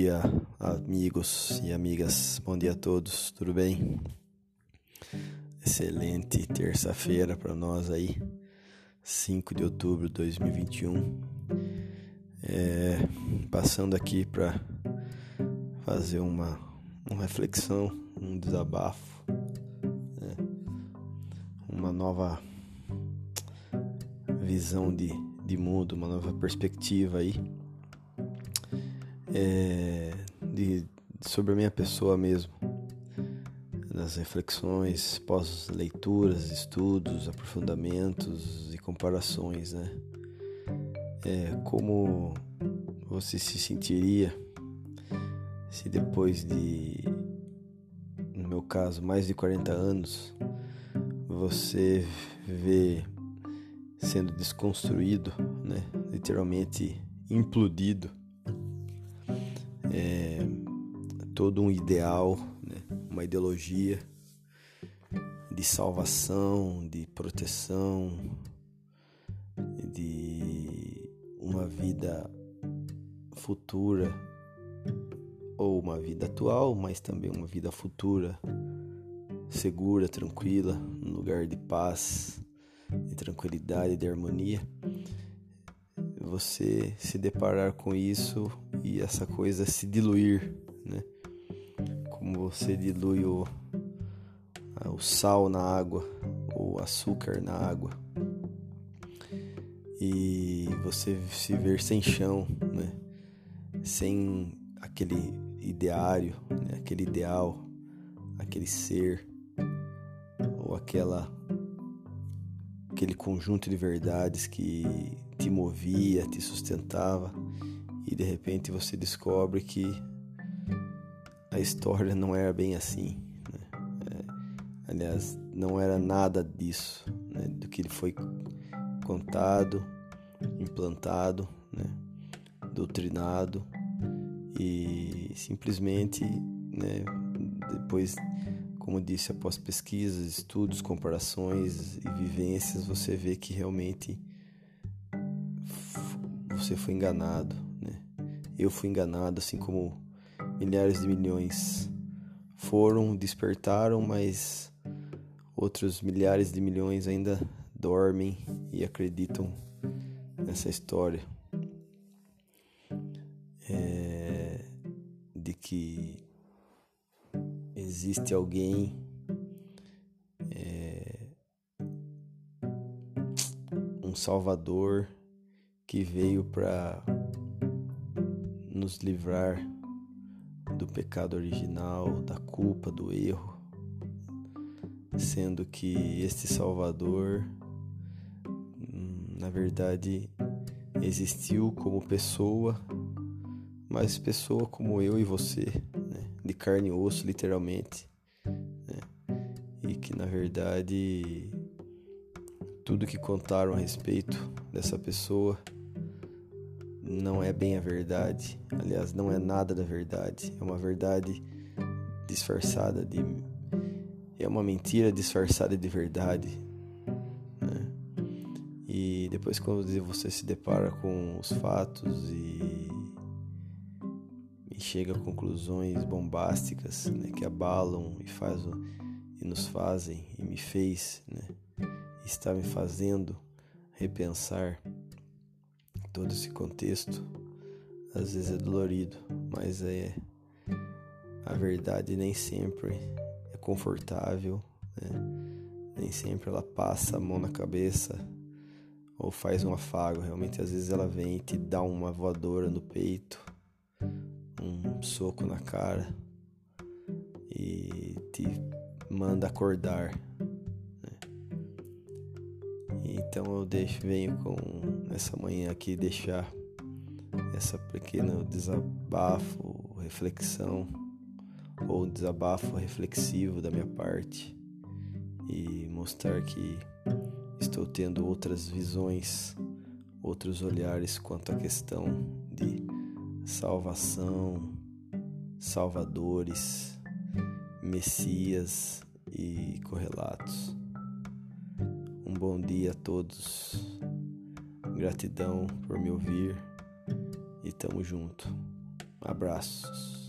dia, amigos e amigas. Bom dia a todos, tudo bem? Excelente terça-feira para nós aí, 5 de outubro de 2021. É, passando aqui para fazer uma, uma reflexão, um desabafo, né? uma nova visão de, de mundo, uma nova perspectiva aí é, de, sobre a minha pessoa mesmo, nas reflexões, pós-leituras, estudos, aprofundamentos e comparações, né? É, como você se sentiria se depois de, no meu caso, mais de 40 anos, você vê sendo desconstruído, né? literalmente implodido é, todo um ideal, né? uma ideologia de salvação, de proteção, de uma vida futura ou uma vida atual, mas também uma vida futura segura, tranquila, num lugar de paz, de tranquilidade, de harmonia. Você se deparar com isso e essa coisa se diluir, né? Como você dilui o, o sal na água, o açúcar na água. E você se ver sem chão, né? Sem aquele ideário, né? aquele ideal, aquele ser ou aquela aquele conjunto de verdades que te movia, te sustentava e de repente você descobre que a história não era bem assim. Né? É, aliás, não era nada disso, né? do que foi contado, implantado, né? doutrinado e simplesmente, né? depois, como disse, após pesquisas, estudos, comparações e vivências, você vê que realmente você foi enganado, eu fui enganado, assim como milhares de milhões foram, despertaram, mas outros milhares de milhões ainda dormem e acreditam nessa história. É, de que existe alguém é, um Salvador que veio para nos livrar do pecado original, da culpa, do erro, sendo que este Salvador, na verdade, existiu como pessoa, mas pessoa como eu e você, né? de carne e osso, literalmente, né? e que na verdade tudo que contaram a respeito dessa pessoa não é bem a verdade. Aliás, não é nada da verdade. É uma verdade disfarçada de. É uma mentira disfarçada de verdade. Né? E depois, quando você se depara com os fatos e, e chega a conclusões bombásticas né, que abalam e, faz, e nos fazem, e me fez, né, está me fazendo repensar todo esse contexto às vezes é dolorido, mas é a verdade nem sempre é confortável, né? nem sempre ela passa a mão na cabeça ou faz um afago. Realmente, às vezes ela vem e te dá uma voadora no peito, um soco na cara e te manda acordar. Então eu deixo, venho com essa manhã aqui deixar essa pequena desabafo, reflexão ou desabafo reflexivo da minha parte e mostrar que estou tendo outras visões, outros olhares quanto à questão de salvação, salvadores, messias e correlatos. Um bom dia a todos. Gratidão por me ouvir e tamo junto. Abraços.